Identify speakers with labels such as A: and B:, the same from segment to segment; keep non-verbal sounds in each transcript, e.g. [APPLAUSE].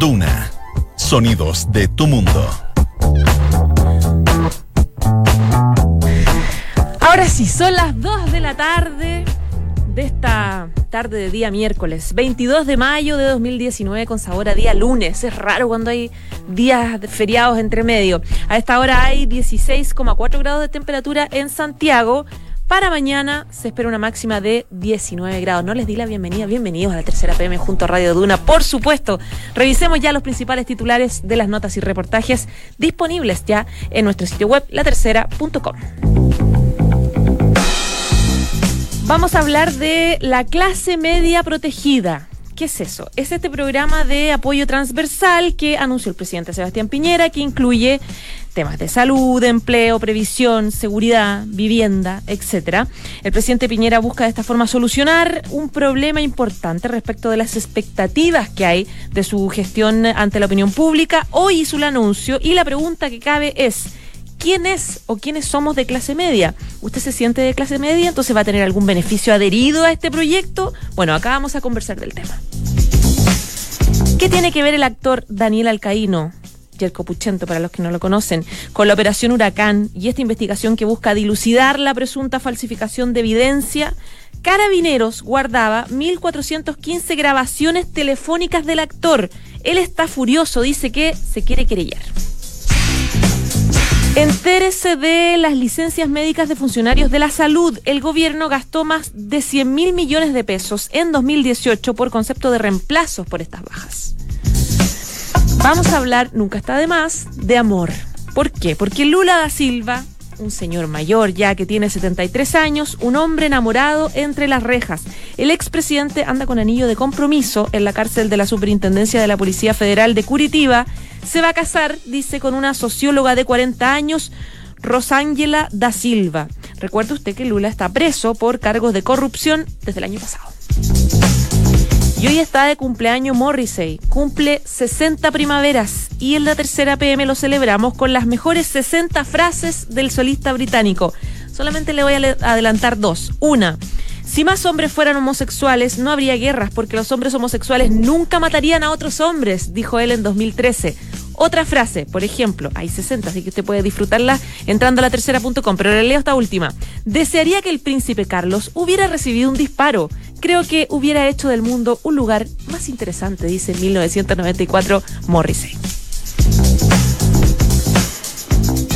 A: Duna. Sonidos de tu mundo.
B: Ahora sí, son las 2 de la tarde de esta tarde de día miércoles, 22 de mayo de 2019 con sabor a día lunes. Es raro cuando hay días feriados entre medio. A esta hora hay 16,4 grados de temperatura en Santiago. Para mañana se espera una máxima de 19 grados. No les di la bienvenida. Bienvenidos a la tercera PM junto a Radio Duna. Por supuesto, revisemos ya los principales titulares de las notas y reportajes disponibles ya en nuestro sitio web, latercera.com. Vamos a hablar de la clase media protegida. ¿Qué es eso? Es este programa de apoyo transversal que anunció el presidente Sebastián Piñera, que incluye temas de salud, empleo, previsión, seguridad, vivienda, etcétera. El presidente Piñera busca de esta forma solucionar un problema importante respecto de las expectativas que hay de su gestión ante la opinión pública. Hoy hizo el anuncio y la pregunta que cabe es quién es o quiénes somos de clase media. ¿Usted se siente de clase media? Entonces va a tener algún beneficio adherido a este proyecto. Bueno, acá vamos a conversar del tema. ¿Qué tiene que ver el actor Daniel Alcaíno? Jerko Puchento, para los que no lo conocen, con la operación Huracán y esta investigación que busca dilucidar la presunta falsificación de evidencia, Carabineros guardaba 1.415 grabaciones telefónicas del actor. Él está furioso, dice que se quiere querellar. Entérese de las licencias médicas de funcionarios de la salud. El gobierno gastó más de 100 mil millones de pesos en 2018 por concepto de reemplazos por estas bajas. Vamos a hablar, nunca está de más, de amor. ¿Por qué? Porque Lula da Silva, un señor mayor ya que tiene 73 años, un hombre enamorado entre las rejas. El expresidente anda con anillo de compromiso en la cárcel de la Superintendencia de la Policía Federal de Curitiba se va a casar, dice, con una socióloga de 40 años, Rosángela da Silva. Recuerde usted que Lula está preso por cargos de corrupción desde el año pasado. Y hoy está de cumpleaños Morrissey. Cumple 60 primaveras y en la tercera PM lo celebramos con las mejores 60 frases del solista británico. Solamente le voy a adelantar dos. Una, si más hombres fueran homosexuales, no habría guerras porque los hombres homosexuales nunca matarían a otros hombres, dijo él en 2013. Otra frase, por ejemplo, hay 60, así que usted puede disfrutarla entrando a la tercera.com, pero le leo esta última. Desearía que el príncipe Carlos hubiera recibido un disparo. Creo que hubiera hecho del mundo un lugar más interesante, dice en 1994 Morrissey.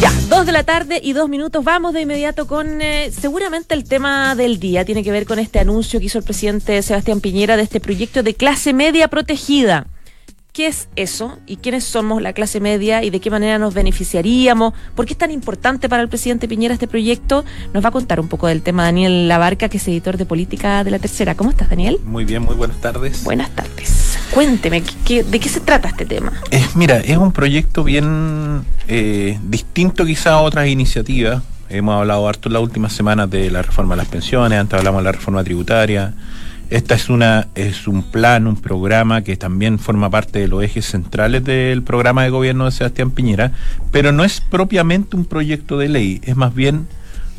B: Ya, dos de la tarde y dos minutos. Vamos de inmediato con eh, seguramente el tema del día. Tiene que ver con este anuncio que hizo el presidente Sebastián Piñera de este proyecto de clase media protegida. ¿Qué es eso? ¿Y quiénes somos la clase media? ¿Y de qué manera nos beneficiaríamos? ¿Por qué es tan importante para el presidente Piñera este proyecto? Nos va a contar un poco del tema Daniel Labarca, que es editor de política de la tercera. ¿Cómo estás, Daniel?
C: Muy bien, muy buenas tardes.
B: Buenas tardes. Cuénteme, ¿de qué se trata este tema?
C: Es, mira, es un proyecto bien eh, distinto quizá a otras iniciativas. Hemos hablado harto en las últimas semanas de la reforma de las pensiones, antes hablamos de la reforma tributaria esta es una es un plan, un programa que también forma parte de los ejes centrales del programa de gobierno de Sebastián Piñera, pero no es propiamente un proyecto de ley, es más bien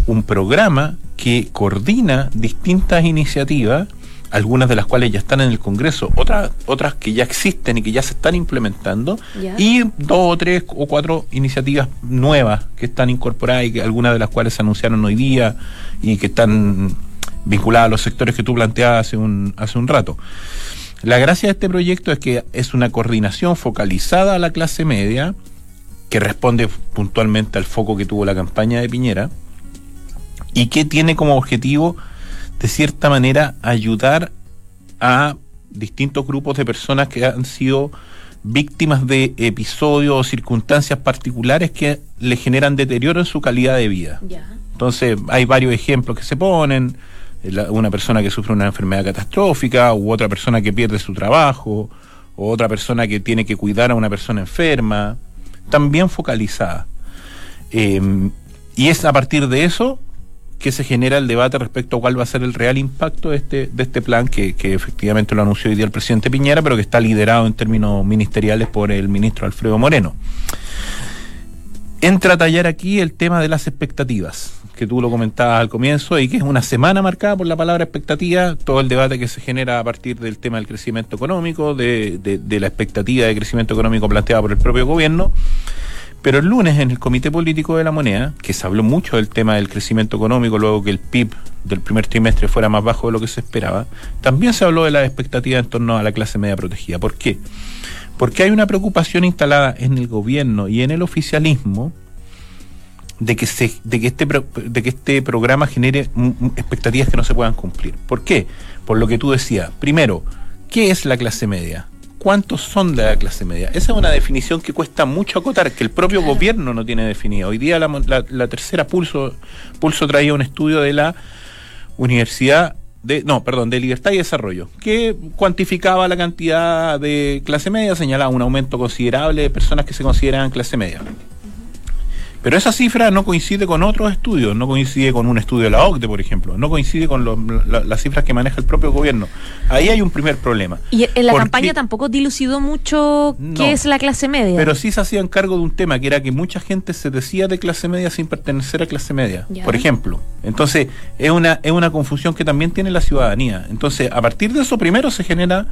C: un programa que coordina distintas iniciativas, algunas de las cuales ya están en el Congreso, otras otras que ya existen y que ya se están implementando, y dos o tres o cuatro iniciativas nuevas que están incorporadas y que algunas de las cuales se anunciaron hoy día y que están vinculada a los sectores que tú planteabas hace un, hace un rato. La gracia de este proyecto es que es una coordinación focalizada a la clase media, que responde puntualmente al foco que tuvo la campaña de Piñera, y que tiene como objetivo, de cierta manera, ayudar a distintos grupos de personas que han sido víctimas de episodios o circunstancias particulares que le generan deterioro en su calidad de vida. Entonces, hay varios ejemplos que se ponen, una persona que sufre una enfermedad catastrófica, u otra persona que pierde su trabajo, o otra persona que tiene que cuidar a una persona enferma, también focalizada. Em, y es a partir de eso que se genera el debate respecto a cuál va a ser el real impacto de este, de este plan, que, que efectivamente lo anunció hoy día el presidente Piñera, pero que está liderado en términos ministeriales por el ministro Alfredo Moreno. Entra a tallar aquí el tema de las expectativas, que tú lo comentabas al comienzo, y que es una semana marcada por la palabra expectativa, todo el debate que se genera a partir del tema del crecimiento económico, de, de, la expectativa de crecimiento económico planteada por el propio gobierno. Pero el lunes en el Comité Político de la Moneda, que se habló mucho del tema del crecimiento económico, luego que el PIB del primer trimestre fuera más bajo de lo que se esperaba, también se habló de las expectativas en torno a la clase media protegida. ¿Por qué? Porque hay una preocupación instalada en el gobierno y en el oficialismo de que, se, de que, este, de que este programa genere expectativas que no se puedan cumplir. ¿Por qué? Por lo que tú decías. Primero, ¿qué es la clase media? ¿Cuántos son de la clase media? Esa es una definición que cuesta mucho acotar, que el propio gobierno no tiene definido. Hoy día la, la tercera pulso, pulso traía un estudio de la Universidad de, no, perdón, de Libertad y Desarrollo, que cuantificaba la cantidad de clase media, señalaba un aumento considerable de personas que se consideran clase media. Pero esa cifra no coincide con otros estudios, no coincide con un estudio de la OCDE, por ejemplo, no coincide con las cifras que maneja el propio gobierno. Ahí hay un primer problema.
B: Y en la campaña tampoco dilucidó mucho qué es la clase media.
C: Pero sí se hacían cargo de un tema, que era que mucha gente se decía de clase media sin pertenecer a clase media, por ejemplo. Entonces, es una, es una confusión que también tiene la ciudadanía. Entonces, a partir de eso, primero se genera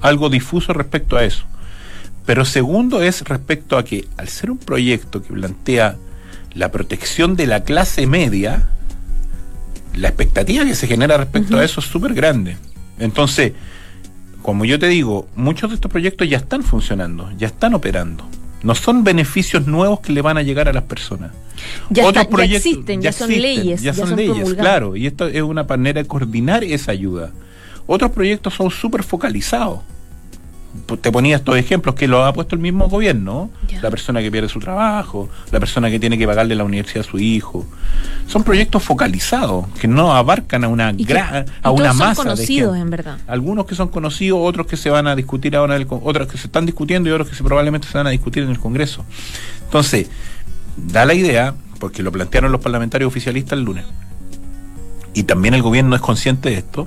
C: algo difuso respecto a eso. Pero segundo es respecto a que al ser un proyecto que plantea la protección de la clase media, la expectativa que se genera respecto a eso es súper grande. Entonces, como yo te digo, muchos de estos proyectos ya están funcionando, ya están operando. No son beneficios nuevos que le van a llegar a las personas.
B: Ya, Otros proyectos, ya existen, ya, son leyes.
C: Ya, son, leyes, claro. Y esto es una manera de coordinar esa ayuda. Otros proyectos son súper focalizados te ponía estos ejemplos que lo ha puesto el mismo gobierno, la persona que pierde su trabajo, la persona que tiene que pagarle la universidad a su hijo. Son proyectos focalizados que no abarcan a una gran, a una masa
B: son conocidos en verdad.
C: Algunos que son conocidos, otros que se van a discutir ahora, el, otros que se están discutiendo y otros que se, probablemente se van a discutir en el Congreso. Entonces, da la idea, porque lo plantearon los parlamentarios oficialistas el lunes, y también el gobierno es consciente de esto,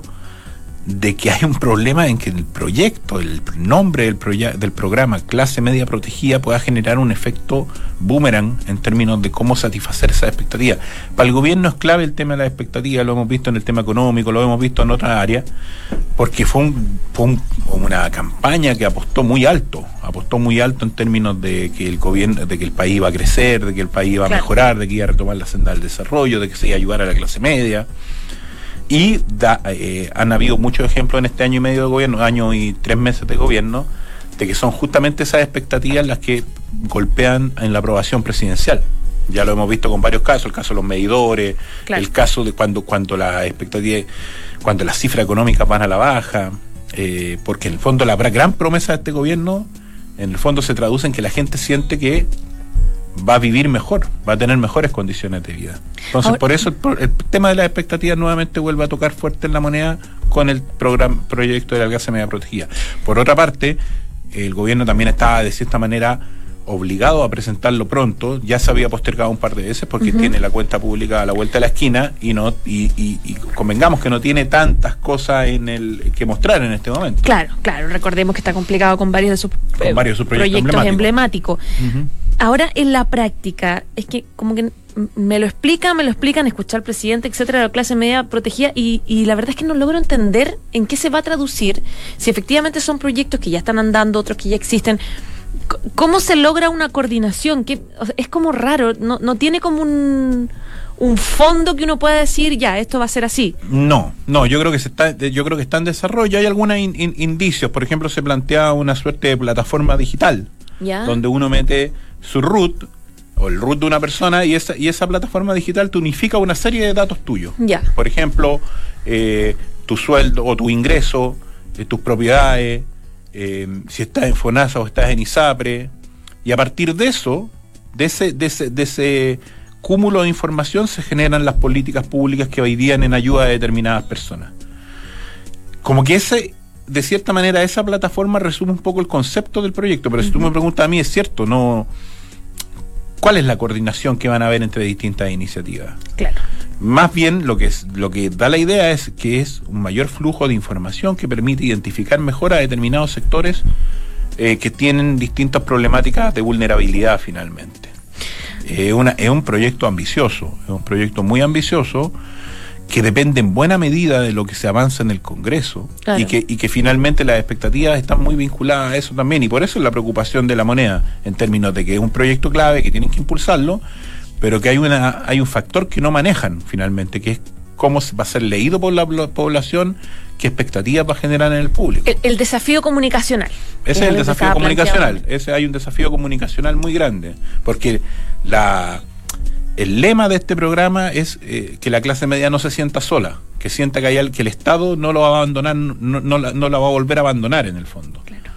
C: de que hay un problema en que el proyecto, el nombre del, del programa Clase Media Protegida pueda generar un efecto boomerang en términos de cómo satisfacer esa expectativa. Para el gobierno es clave el tema de la expectativa, lo hemos visto en el tema económico, lo hemos visto en otras áreas, porque fue, un, fue una campaña que apostó muy alto, apostó muy alto en términos de que el gobierno, de que el país iba a crecer, de que el país iba a mejorar, de que iba a retomar la senda del desarrollo, de que se iba a ayudar a la clase media. Y eh, han habido muchos ejemplos en este año y medio de gobierno, año y tres meses de gobierno, de que son justamente esas expectativas las que golpean en la aprobación presidencial. Ya lo hemos visto con varios casos, el caso de los medidores, el caso de cuando, cuando la expectativa, cuando las cifras económicas van a la baja, eh, porque en el fondo la gran promesa de este gobierno, en el fondo se traduce en que la gente siente que va a vivir mejor, va a tener mejores condiciones de vida. Entonces, por eso el, tema de las expectativas nuevamente vuelve a tocar fuerte en la moneda con el programa, proyecto de la clase media protegida. Por otra parte, el gobierno también estaba de cierta manera obligado a presentarlo pronto, ya se había postergado un par de veces porque tiene la cuenta pública a la vuelta de la esquina y no y, convengamos que no tiene tantas cosas en el que mostrar en este momento.
B: Claro, claro, recordemos que está complicado con varios de sus,
C: varios proyectos,
B: emblemáticos. Ahora, en la práctica, es que como que me lo explican, me lo explican, escuchar al presidente, etcétera, la clase media protegida, y, y, la verdad es que no logro entender en qué se va a traducir, si efectivamente son proyectos que ya están andando, otros que ya existen. ¿Cómo se logra una coordinación? Que es como raro, no, no tiene como un, un fondo que uno pueda decir, ya, esto va a ser así.
C: No, no, yo creo que se está, yo creo que está en desarrollo. Hay algunos indicios, por ejemplo, se plantea una suerte de plataforma digital, donde uno mete su root o el root de una persona y esa, y esa plataforma digital te unifica una serie de datos tuyos.
B: Ya.
C: Por ejemplo, eh, tu sueldo o tu ingreso, eh, tus propiedades, eh, si estás en FONASA o estás en ISAPRE. Y a partir de eso, de ese, de ese, de ese cúmulo de información, se generan las políticas públicas que hoy día en ayuda a determinadas personas. Como que ese, de cierta manera, esa plataforma resume un poco el concepto del proyecto, pero si tú me preguntas a mí, es cierto, no ¿Cuál es la coordinación que van a haber entre distintas iniciativas?
B: Claro.
C: Más bien lo que es, lo que da la idea es que es un mayor flujo de información que permite identificar mejor a determinados sectores eh, que tienen distintas problemáticas de vulnerabilidad finalmente. Es, una, es un proyecto ambicioso, es un proyecto muy ambicioso que depende en buena medida de lo que se avanza en el Congreso
B: Claro.
C: y, que, y que finalmente las expectativas están muy vinculadas a eso también y por eso es la preocupación de la moneda en términos de que es un proyecto clave que tienen que impulsarlo pero que hay una hay un factor que no manejan finalmente que es cómo va a ser leído por la población qué expectativas va a generar en el público
B: El, el desafío comunicacional.
C: ese es el desafío comunicacional.
B: planteado.
C: Ese hay un desafío comunicacional muy grande. Porque la el lema de este programa es eh, que la clase media no se sienta sola, que sienta que, hay, que el Estado no lo va a abandonar, no, no la, no la va a volver a abandonar en el fondo.
B: Claro.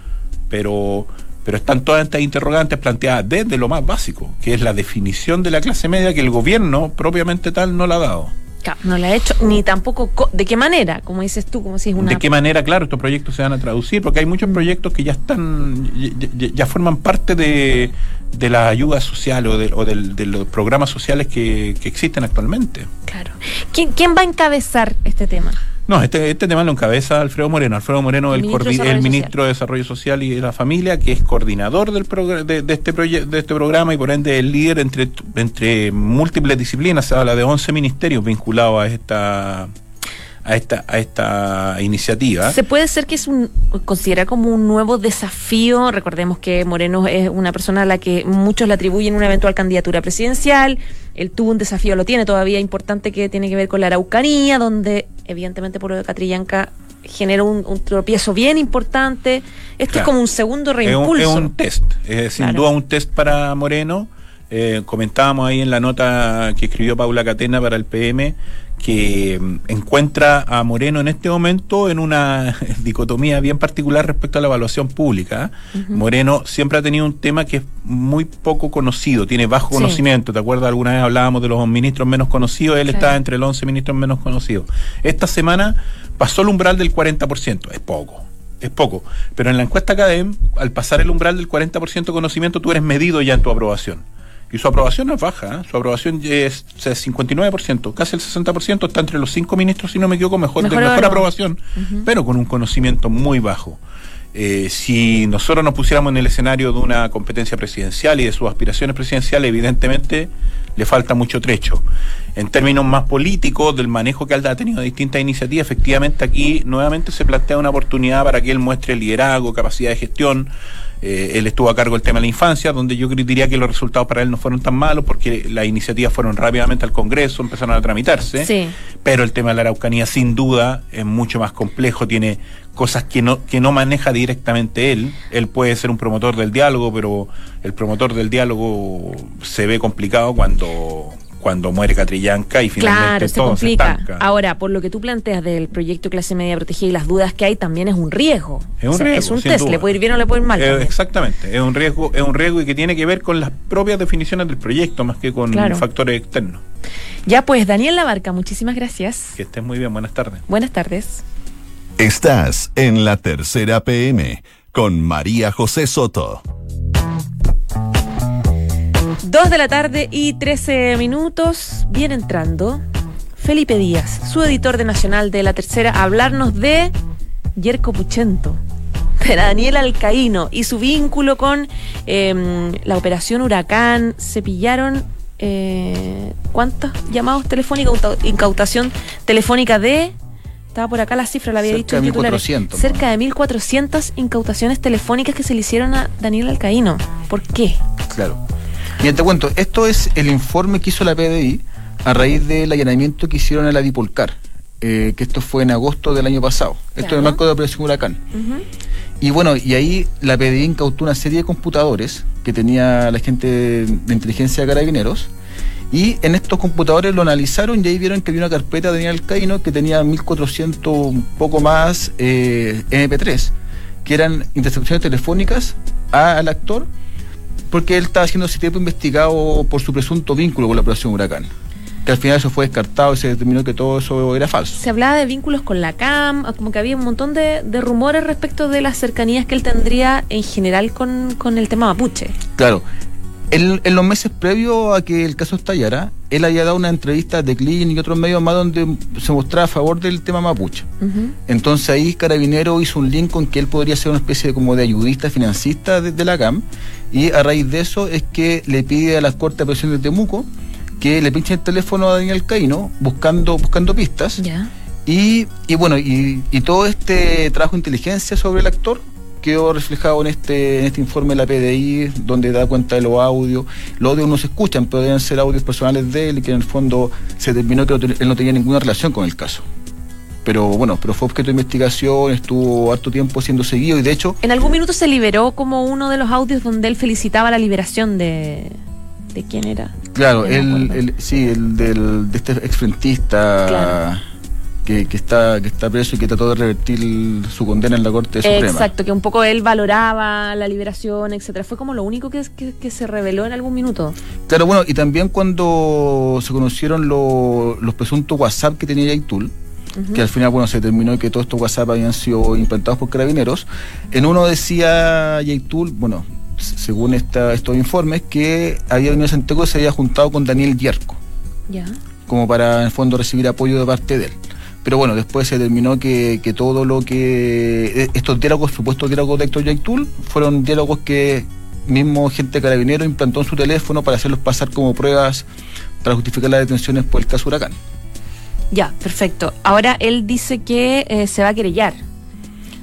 C: Pero, pero están todas estas interrogantes planteadas desde lo más básico, que es la definición de la clase media que el gobierno propiamente tal no la ha dado.
B: Claro, no la ha hecho, ni tampoco co- de qué manera, como dices tú, como si es una.
C: ¿De qué manera, claro, estos proyectos se van a traducir? Porque hay muchos proyectos que ya están, ya, forman parte de, de la ayuda social o de, o del- de los programas sociales que, que existen actualmente.
B: Claro. ¿Quién, quién va a encabezar este tema?
C: No, este, este tema lo encabeza Alfredo Moreno. Alfredo Moreno
B: El
C: el,
B: ministro de Desarrollo
C: el ministro de Desarrollo Social y de la Familia, que es coordinador del de, de este de este programa y por ende el líder entre, entre múltiples disciplinas. Se habla de 11 ministerios vinculados a esta a esta a esta iniciativa.
B: Se puede ser que es un considera como un nuevo desafío. Recordemos que Moreno es una persona a la que muchos le atribuyen una eventual candidatura presidencial. Él tuvo un desafío, lo tiene todavía importante que tiene que ver con la Araucanía, donde evidentemente por lo de Catrillanca generó un, un tropiezo bien importante. Esto
C: Claro.
B: es como un segundo
C: Es un,
B: reimpulso.
C: es un test, es sin
B: Claro.
C: duda un test para Moreno. Eh, comentábamos ahí en la nota que escribió Paula Catena para el PM que mm, encuentra a Moreno en este momento en una [LAUGHS] dicotomía bien particular respecto a la evaluación pública. Moreno siempre ha tenido un tema que es muy poco conocido, tiene bajo
B: Sí.
C: conocimiento. ¿Te acuerdas? Alguna vez hablábamos de los ministros menos conocidos, él está entre los 11 ministros menos conocidos. Esta semana pasó el umbral del 40%, es poco. Es poco, pero en la encuesta Academ, al pasar el umbral del 40% de conocimiento, tú eres medido ya en tu aprobación. Y su aprobación no es baja, ¿eh? su aprobación es, es 59%, casi el 60%, está entre los cinco ministros, si no me equivoco, mejor, de
B: Mejor
C: aprobación, pero con un conocimiento muy bajo. Eh, si nosotros nos pusiéramos en el escenario de una competencia presidencial y de sus aspiraciones presidenciales, evidentemente le falta mucho trecho. En términos más políticos, del manejo que él ha tenido de distintas iniciativas, efectivamente aquí nuevamente se plantea una oportunidad para que él muestre liderazgo, capacidad de gestión. Eh, él estuvo a cargo del tema de la infancia, donde yo diría que los resultados para él no fueron tan malos porque las iniciativas fueron rápidamente al Congreso, empezaron a tramitarse.
B: Sí.
C: Pero el tema de la Araucanía, sin duda, es mucho más complejo, tiene cosas que no, que no maneja directamente él. Él puede ser un promotor del diálogo, pero el promotor del diálogo se ve complicado cuando, cuando muere Catrillanca y finalmente
B: Claro, se
C: todo
B: complica.
C: se estanca.
B: Ahora, por lo que tú planteas del proyecto Clase Media Protegida y las dudas que hay, también es un riesgo.
C: Es un
B: O sea,
C: riesgo,
B: Es un
C: sin
B: test,
C: duda.
B: le puede ir bien o le puede ir mal.
C: Eh, exactamente, es un riesgo, es un riesgo y que tiene que ver con las propias definiciones del proyecto más que con
B: Claro.
C: factores externos.
B: Ya pues, Daniel Labarca, muchísimas gracias.
C: Que estés muy bien, buenas tardes.
B: Buenas tardes.
A: Estás en la tercera PM con María José Soto.
B: Dos de la tarde y 13 minutos. Viene entrando Felipe Díaz, su editor de Nacional de la Tercera, a hablarnos de Yerko Puchento, de Daniel Alcaíno y su vínculo con eh, la operación Huracán. Se pillaron. Eh, ¿Cuántos llamados telefónicos? Incau- Incautación telefónica de. Estaba por acá la cifra, la había
D: Cerca
B: dicho en
D: de
B: titulares.
D: 1400,
B: Cerca de 1.400 incautaciones telefónicas que se le hicieron a Daniel Alcaíno. ¿Por qué?
D: Claro. Mira, te cuento, esto es el informe que hizo la PDI a raíz del allanamiento que hicieron a la Dipolcar, eh, que esto fue en agosto del año pasado. Esto
B: Claro.
D: en el marco de la Operación Huracán. Y bueno, y ahí la PDI incautó una serie de computadores que tenía la gente de inteligencia de carabineros. Y en estos computadores lo analizaron y ahí vieron que había una carpeta de Daniel Caino que tenía 1400, un poco más, eh, MP3, que eran intercepciones telefónicas al actor, porque él estaba siendo ese tiempo investigado por su presunto vínculo con la operación Huracán. Que al final eso fue descartado y se determinó que todo eso era falso.
B: Se hablaba de vínculos con la CAM, como que había un montón de, de rumores respecto de las cercanías que él tendría en general con, con el tema mapuche.
D: Claro. En, en los meses previos a que el caso estallara, él había dado una entrevista de Clean y otros medios más donde se mostraba a favor del tema mapuche. Entonces ahí Carabinero hizo un link con que él podría ser una especie de como de ayudista financista de, de la CAM Y a raíz de eso es que le pide a la Corte de Apelación de Temuco que le pinche el teléfono a Daniel Caíno buscando, buscando pistas. Y, y bueno, y, y todo este trabajo de inteligencia sobre el actor quedó reflejado en este, en este informe de la PDI, donde da cuenta de los audios. Los audios no se escuchan, pero deben ser audios personales de él y que en el fondo se determinó que él no tenía ninguna relación con el caso. Pero bueno, pero fue objeto de investigación, estuvo harto tiempo siendo seguido y de hecho,
B: En algún minuto se liberó como uno de los audios donde él felicitaba la liberación de. ¿De quién era?
D: claro, él, él- sí, el del, de este exfrentista
B: Claro.
D: que, que está, que está preso y que trató de revertir su condena en la Corte Suprema.
B: Exacto, que un poco él valoraba la liberación, etcétera. Fue como lo único que, que, que se reveló en algún minuto.
D: Claro, bueno, y también cuando se conocieron lo- los presuntos WhatsApp que tenía Yaitul, Que al final, bueno, se determinó que todos estos WhatsApp habían sido implantados por carabineros, en uno decía Yaitul, bueno, según esta, estos informes, que había venido a Santiago y se había juntado con Daniel Yerko,
B: Ya.
D: como para, en el fondo, recibir apoyo de parte de él. Pero bueno, después se determinó que, que todo lo que. eh, Estos diálogos, supuestos diálogos de Héctor Yaitul, fueron diálogos que mismo gente carabinero implantó en su teléfono para hacerlos pasar como pruebas para justificar las detenciones por el caso Huracán.
B: Ya, perfecto. Ahora él dice que eh, se va a querellar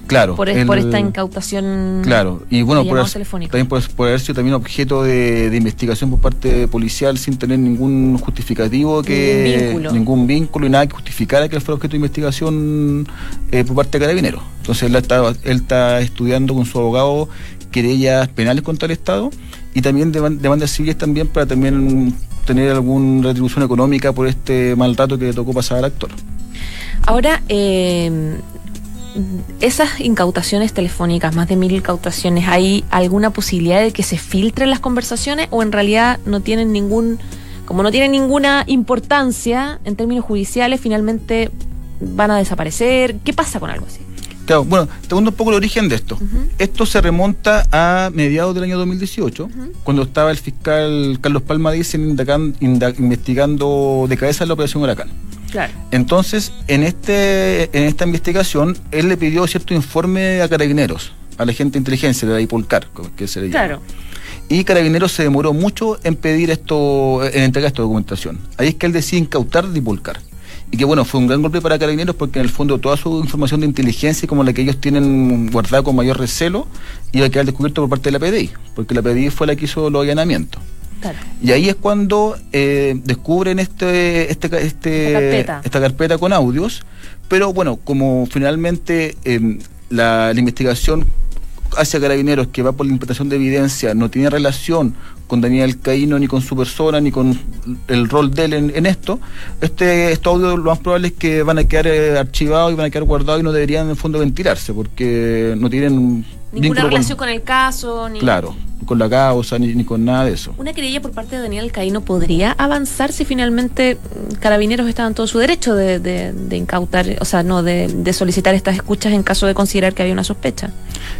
D: Claro.
B: por,
D: el-
B: por esta incautación.
D: Claro, y bueno, por, también por, por haber sido también objeto de, de investigación por parte policial sin tener ningún justificativo que
B: Ningún vínculo.
D: ningún vínculo y nada que justificara que él fuera objeto de investigación eh, por parte de carabineros. Entonces él está, él está estudiando con su abogado querellas penales contra el Estado y también deman- demandas civiles también para también tener alguna retribución económica por este maltrato que le tocó pasar al actor.
B: Ahora, eh, esas incautaciones telefónicas, más de mil incautaciones, ¿hay alguna posibilidad de que se filtren las conversaciones o en realidad no tienen ningún, como no tienen ninguna importancia en términos judiciales, finalmente van a desaparecer? ¿Qué pasa con algo así?
D: Claro, bueno, te cuento un poco el origen de esto. Esto se remonta a mediados del año 2018,
B: Ujú.
D: cuando estaba el fiscal Carlos Palma inda- investigando de cabeza la operación Huracán.
B: Claro.
D: Entonces, en este en esta investigación, él le pidió cierto informe a carabineros, a la gente de inteligencia, de la IPOLCAR, que se le llama.
B: Claro.
D: Y Carabineros se demoró mucho en pedir esto, en entregar esta documentación. Ahí es que él decide incautar Dipolcar. Y que bueno, fue un gran golpe para Carabineros porque en el fondo toda su información de inteligencia, como la que ellos tienen guardada con mayor recelo, iba a quedar descubierto por parte de la PDI, porque la PDI fue la que hizo los allanamientos.
B: Claro.
D: Y ahí es cuando eh, descubren este, este, este-
B: Esta carpeta.
D: esta carpeta con audios, pero bueno, como finalmente eh, la, la investigación hacia Carabineros, que va por la interpretación de evidencia, no tiene relación con Daniel Caíno, ni con su persona, ni con el rol de él en, en esto, este, estos audios lo más probable es que van a quedar eh, archivados y van a quedar guardados y no deberían en el fondo ventilarse, porque no tienen
B: Ninguna
D: con-
B: relación con el caso, ni.
D: Claro, con la causa, ni, ni con nada de eso.
B: Una querella por parte de Daniel Caíno podría avanzar si finalmente mm, Carabineros estaba en todo su derecho de, de- de incautar, o sea, no, de, de solicitar estas escuchas en caso de considerar que había una sospecha.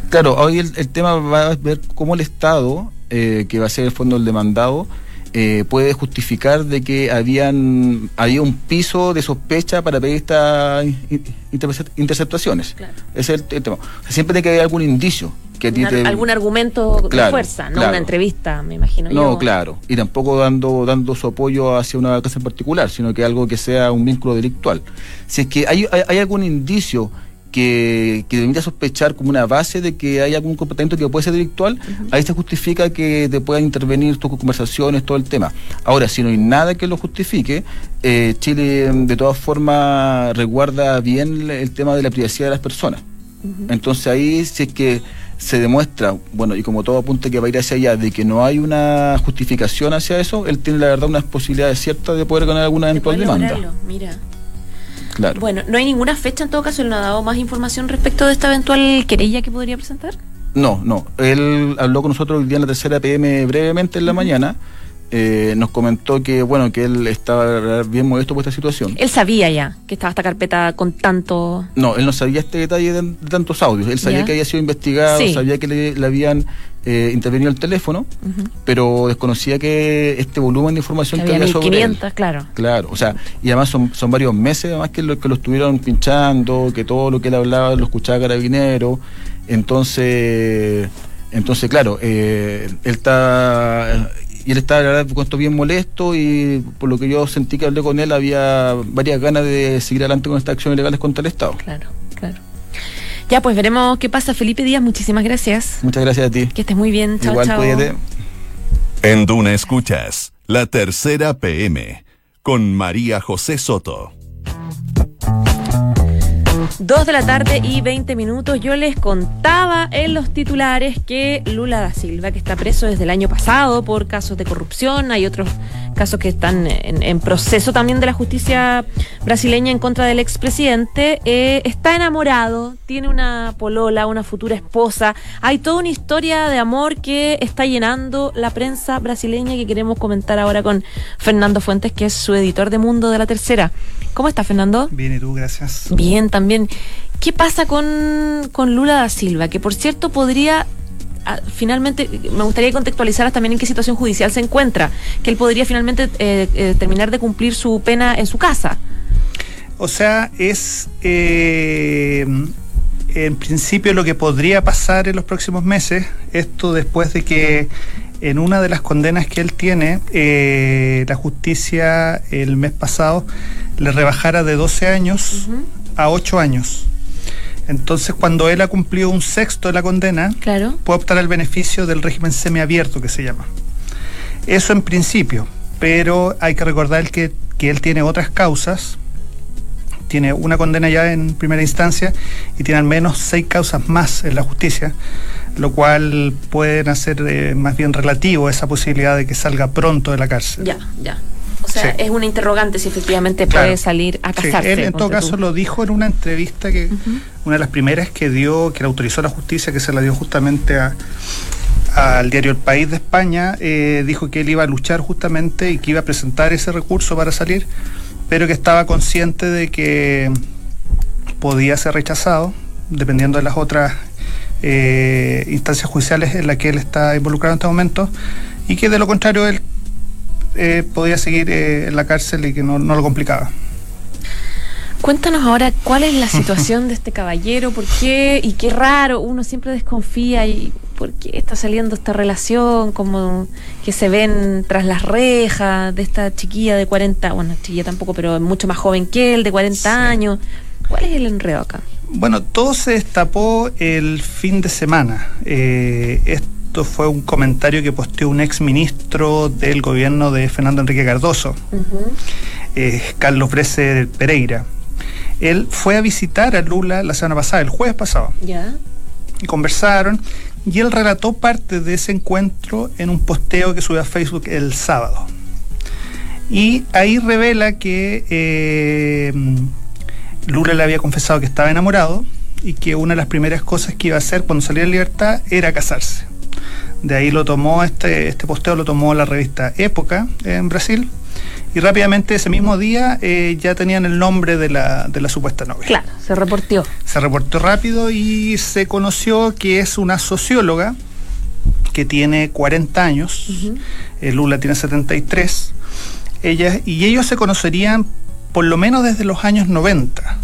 D: Claro, hoy el, el tema va a ver cómo el Estado, eh, que va a ser el fondo el demandado, eh, puede justificar de que habían había un piso de sospecha para pedir estas in- intercep- interceptaciones.
B: Claro.
D: Ese es el, el tema. O sea, siempre tiene que haber algún indicio que a ti
B: Un, ar-
D: te-
B: algún argumento de
D: Claro,
B: fuerza, no
D: claro.
B: una entrevista, me imagino
D: No,
B: yo.
D: claro. Y tampoco dando, dando su apoyo hacia una casa en particular, sino que algo que sea un vínculo delictual. Si es que hay, hay, hay algún indicio que, que permita sospechar como una base de que hay algún comportamiento que puede ser delictual, ahí se justifica que te puedan intervenir tus conversaciones, todo el tema. Ahora, si no hay nada que lo justifique, eh, Chile de todas formas resguarda bien el tema de la privacidad de las personas. Entonces ahí si es que se demuestra, bueno, y como todo apunta que va a ir hacia allá, de que no hay una justificación hacia eso, él tiene la verdad unas posibilidades ciertas de poder ganar alguna eventual demanda.
B: Mira.
D: Claro.
B: Bueno, no hay ninguna fecha en todo caso, él no ha dado más información respecto de esta eventual querella que podría presentar.
D: No, no. Él habló con nosotros el día en la tercera PM brevemente en la mañana. Eh, nos comentó que, bueno, que él estaba bien modesto por esta situación.
B: Él sabía ya que estaba esta carpeta con tanto.
D: No, él no sabía este detalle de, de tantos audios. Él sabía que había sido investigado,
B: Sí.
D: sabía que le, le habían eh, intervenido el teléfono, pero desconocía que este volumen de información
B: Que
D: que,
B: había
D: había sobre él.
B: 1500, claro.
D: Claro, o sea, y además son, son varios meses además que lo, que lo estuvieron pinchando, que todo lo que él hablaba lo escuchaba Carabinero, entonces Entonces, claro, eh, él está y él estaba la verdad, con esto bien molesto y por lo que yo sentí que hablé con él había varias ganas de seguir adelante con estas acciones legales contra el Estado.
B: Claro, claro. Ya, pues veremos qué pasa. Felipe Díaz, muchísimas gracias.
D: Muchas gracias a ti.
B: Que estés muy bien. Chao,
D: Igual,
B: chao.
D: cuídate.
A: En Duna Escuchas, la tercera PM, con María José Soto.
B: Dos de la tarde y 20 minutos. Yo les contaba en los titulares que Lula da Silva, que está preso desde el año pasado por casos de corrupción, hay otros casos que están en, proceso también de la justicia brasileña en contra del expresidente, eh, está enamorado, tiene una polola, una futura esposa. Hay toda una historia de amor que está llenando la prensa brasileña que queremos comentar ahora con Fernando Fuentes, que es su editor de Mundo de la Tercera. ¿Cómo está, Fernando?
E: Bien, y tú, gracias.
B: Bien, también. ¿Qué pasa con, con Lula da Silva? Que por cierto podría, ah, finalmente, me gustaría que contextualizaras también en qué situación judicial se encuentra, que él podría finalmente eh, eh, terminar de cumplir su pena en su casa.
E: O sea, es eh, en principio lo que podría pasar en los próximos meses, esto después de que en una de las condenas que él tiene, eh, la justicia el mes pasado le rebajara de 12 años a 8 años. Entonces, cuando él ha cumplido un sexto de la condena,
B: Claro.
E: puede optar al beneficio del régimen semiabierto que se llama. Eso en principio, pero hay que recordar que, que él tiene otras causas, tiene una condena ya en primera instancia y tiene al menos seis causas más en la justicia, lo cual pueden hacer eh, más bien relativo esa posibilidad de que salga pronto de la cárcel.
B: Ya, ya. O sea,
E: Sí.
B: es una interrogante si efectivamente
E: Claro.
B: puede salir a
E: Sí,
B: casarse.
E: él en todo
B: tú.
E: caso lo dijo en una entrevista que una de las primeras que dio, que le autorizó la justicia, que se la dio justamente a al diario El País de España, eh, dijo que él iba a luchar justamente y que iba a presentar ese recurso para salir, pero que estaba consciente de que podía ser rechazado, dependiendo de las otras eh, instancias judiciales en las que él está involucrado en este momento, y que de lo contrario él eh, podía seguir eh, en la cárcel y que no, no lo complicaba.
B: Cuéntanos ahora cuál es la [LAUGHS] situación de este caballero, por qué, y qué raro, uno siempre desconfía y por qué está saliendo esta relación, como que se ven tras las rejas de esta chiquilla de 40, bueno, chiquilla tampoco, pero mucho más joven que él, de 40
E: Sí.
B: años. ¿Cuál es el enredo acá?
E: Bueno, todo se destapó el fin de semana. Eh, esto fue un comentario que posteó un ex ministro del gobierno de Fernando Enrique Cardoso, eh, Carlos Brese Pereira. Él fue a visitar a Lula la semana pasada, el jueves pasado,
B: Ya.
E: y conversaron, y él relató parte de ese encuentro en un posteo que subió a Facebook el sábado. Y ahí revela que eh, Lula le había confesado que estaba enamorado y que una de las primeras cosas que iba a hacer cuando saliera en libertad era casarse. De ahí lo tomó, este, este posteo lo tomó la revista Época en Brasil y rápidamente ese mismo día eh, ya tenían el nombre de la, de la supuesta novia.
B: Claro, se reportió.
E: Se reportó rápido y se conoció que es una socióloga que tiene 40 años, eh, Lula tiene 73, ella, y ellos se conocerían por lo menos desde los años 90.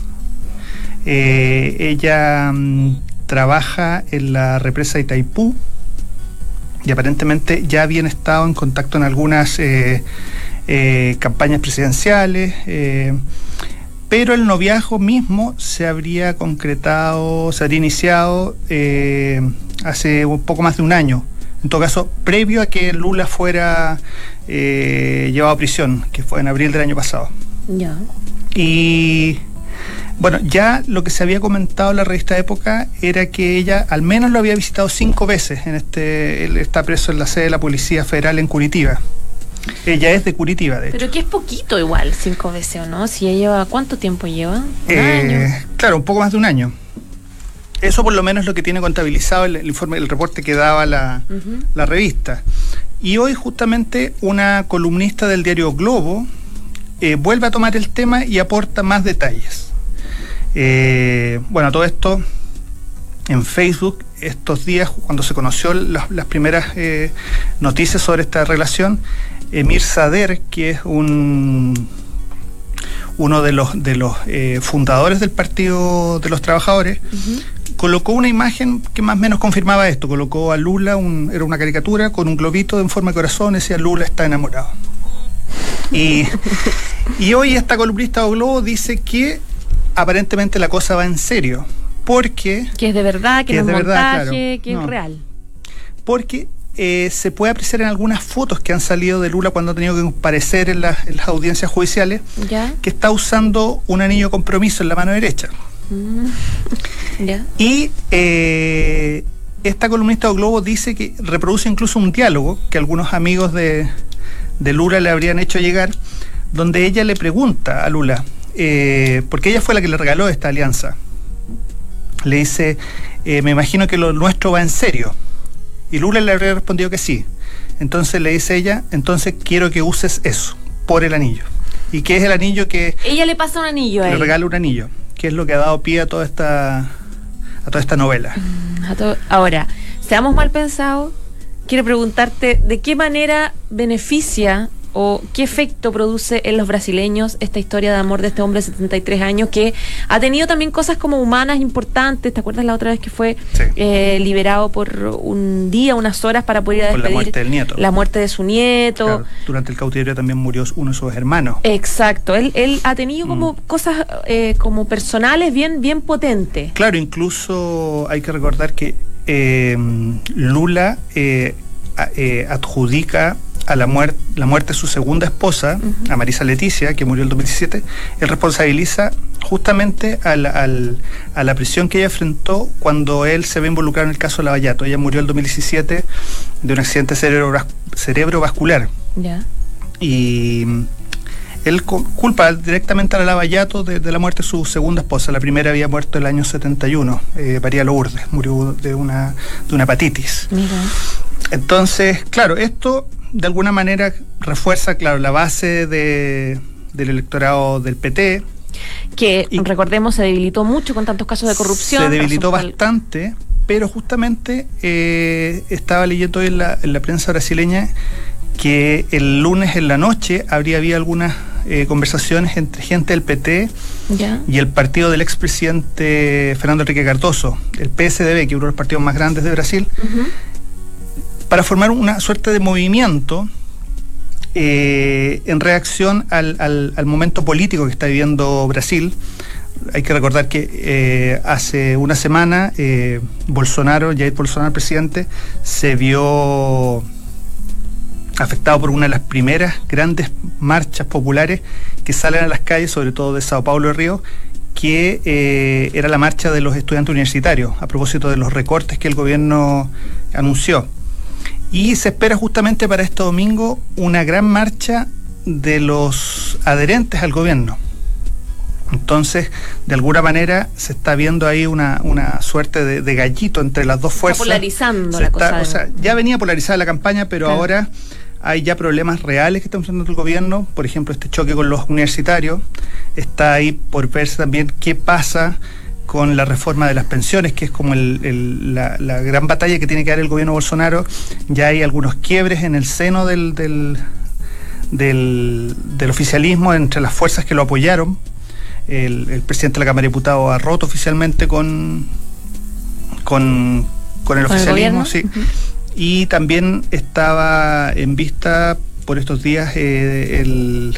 E: Eh, ella mm, trabaja en la represa de Itaipú y aparentemente ya habían estado en contacto en algunas eh, eh, campañas presidenciales. pero el noviazgo mismo se habría concretado, se habría iniciado hace un poco más de un año. En todo caso, previo a que Lula fuera llevado a prisión, que fue en abril del año pasado.
B: Ya.
E: Y bueno, ya lo que se había comentado en la revista Época era que ella al menos lo había visitado cinco veces. En este, él está preso en la sede de la Policía Federal en Curitiba. Ella es de Curitiba, de hecho.
B: Pero que es poquito igual, cinco veces, ¿o no? Si ella lleva, ¿cuánto tiempo lleva? Un
E: Eh,
B: año.
E: Claro, un poco más de un año. Eso por lo menos es lo que tiene contabilizado el, el informe, el reporte que daba la, la revista. Y hoy justamente una columnista del diario Globo eh, vuelve a tomar el tema y aporta más detalles. Eh, bueno, todo esto en Facebook estos días, cuando se conoció las, las primeras eh, noticias sobre esta relación, Emir Sader, que es un uno de los de los eh, fundadores del Partido de los Trabajadores, colocó una imagen que más o menos confirmaba esto. Colocó a Lula, un- era una caricatura con un globito en forma de corazón, decía Lula está enamorado. Y, y hoy esta columnista de Globo dice que aparentemente la cosa va en serio. Porque,
B: Que es de verdad, que,
E: Que
B: no
E: es de verdad, claro.
B: que
E: No.
B: es real.
E: porque eh, se puede apreciar en algunas fotos que han salido de Lula cuando ha tenido que comparecer en, las- en las audiencias judiciales
B: ¿Ya?
E: que está usando un anillo compromiso en la mano derecha.
B: ¿Ya?
E: Y eh, esta columnista de Globo dice que reproduce incluso un diálogo que algunos amigos de, de Lula le habrían hecho llegar, donde ella le pregunta a Lula, eh, porque ella fue la que le regaló esta alianza. Le dice, eh, me imagino que lo nuestro va en serio. Y Lula le habría respondido que sí. Entonces le dice ella, entonces quiero que uses eso, por el anillo. ¿Y qué es el anillo que
B: Ella le pasa un anillo a
E: le
B: él.
E: regala un anillo? Que es lo que ha dado pie a toda esta, a toda esta novela.
B: A to- Ahora, seamos mal pensados, quiero preguntarte de qué manera beneficia o qué efecto produce en los brasileños esta historia de amor de este hombre de 73 años que ha tenido también cosas como humanas importantes. ¿Te acuerdas la otra vez que fue
E: Sí.
B: eh, liberado por un día, unas horas para poder ir a
E: Por la
B: despedir
E: muerte del nieto.
B: la muerte de su nieto?
E: Claro, durante el cautiverio también murió uno de sus hermanos.
B: Exacto, él, él ha tenido como cosas eh, como personales bien, bien potentes.
E: Claro, incluso hay que recordar que eh, Lula eh, eh, adjudica a la, muer- la muerte de su segunda esposa, a Marisa Leticia, que murió en el 2017, él responsabiliza justamente a la, al- a la prisión que ella enfrentó cuando él se ve involucrado en el caso de Lavallato. Ella murió en el 2017 de un accidente cerebrovas- cerebrovascular. Y él cu- culpa directamente a la Lavallato de, de la muerte de su segunda esposa. La primera había muerto el año 71, eh, María Lourdes, murió de una, de una hepatitis.
B: Mira.
E: Entonces, claro, esto de alguna manera refuerza, claro, la base de, del electorado del PT.
B: Que
E: Y-
B: recordemos se debilitó mucho con tantos casos de corrupción.
E: Se debilitó bastante, pero justamente eh, estaba leyendo hoy en la, en la prensa brasileña que el lunes en la noche habría habido algunas eh, conversaciones entre gente del PT y el partido del expresidente Fernando Enrique Cardoso, el PSDB, que es uno de los partidos más grandes de Brasil, para formar una suerte de movimiento eh, en reacción al, al- al momento político que está viviendo Brasil. Hay que recordar que eh, hace una semana Bolsonaro, Jair Bolsonaro, presidente, se vio afectado por una de las primeras grandes marchas populares que salen a las calles, sobre todo de Sao Paulo y Río, que eh, era la marcha de los estudiantes universitarios, a propósito de los recortes que el gobierno anunció. Y se espera justamente para este domingo una gran marcha de los adherentes al gobierno. Entonces, de alguna manera, se está viendo ahí una, una suerte de, de gallito entre las dos fuerzas.
B: polarizando
E: Se
B: la
E: está-
B: cosa.
E: o sea, ya venía polarizada la campaña, pero
B: Claro.
E: ahora hay ya problemas reales que está enfrentando el gobierno. Por ejemplo, este choque con los universitarios. Está ahí por verse también qué pasa con la reforma de las pensiones, que es como el- el- la, la gran batalla que tiene que dar el gobierno Bolsonaro. Ya hay algunos quiebres en el seno del, del, del, del oficialismo entre las fuerzas que lo apoyaron. El, el presidente de la Cámara de Diputados ha roto oficialmente con, con, con el
B: ¿Con el
E: oficialismo. Y también estaba en vista por estos días, eh, el-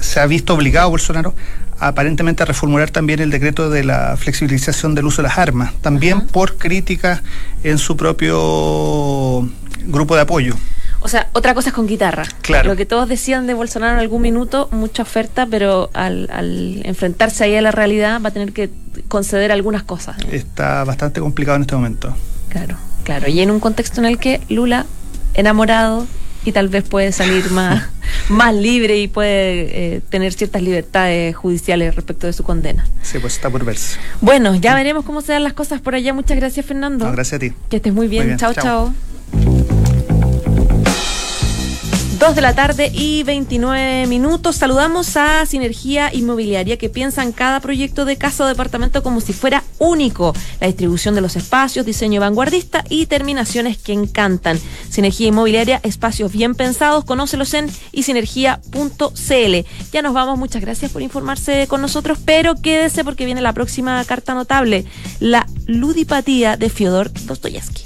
E: se ha visto obligado Bolsonaro aparentemente a reformular también el decreto de la flexibilización del uso de las armas, también por críticas en su propio grupo de apoyo.
B: O sea, otra cosa es con guitarra.
E: Claro.
B: Lo que todos decían de Bolsonaro en algún minuto, mucha oferta, pero al, al enfrentarse ahí a la realidad va a tener que conceder algunas cosas.
E: Está bastante complicado en este momento.
B: Claro, claro. Y en un contexto en el que Lula, enamorado, y tal vez puede salir [LAUGHS] más, más libre y puede eh, tener ciertas libertades judiciales respecto de su condena.
E: Sí, pues está por verse.
B: Bueno, ya veremos cómo se dan las cosas por allá. Muchas gracias, Fernando.
E: No, gracias a ti.
B: Que estés. Muy bien,
E: Chao,
B: chao. 2 de la tarde y 29 minutos. Saludamos a Sinergia Inmobiliaria que piensa en cada proyecto de casa o departamento como si fuera único. La distribución de los espacios, diseño vanguardista y terminaciones que encantan. Sinergia Inmobiliaria, espacios bien pensados. Conócelos en isinergia.cl. Ya nos vamos. Muchas gracias por informarse con nosotros, pero quédese porque viene la próxima carta notable, la ludipatía de Fyodor Dostoyevsky.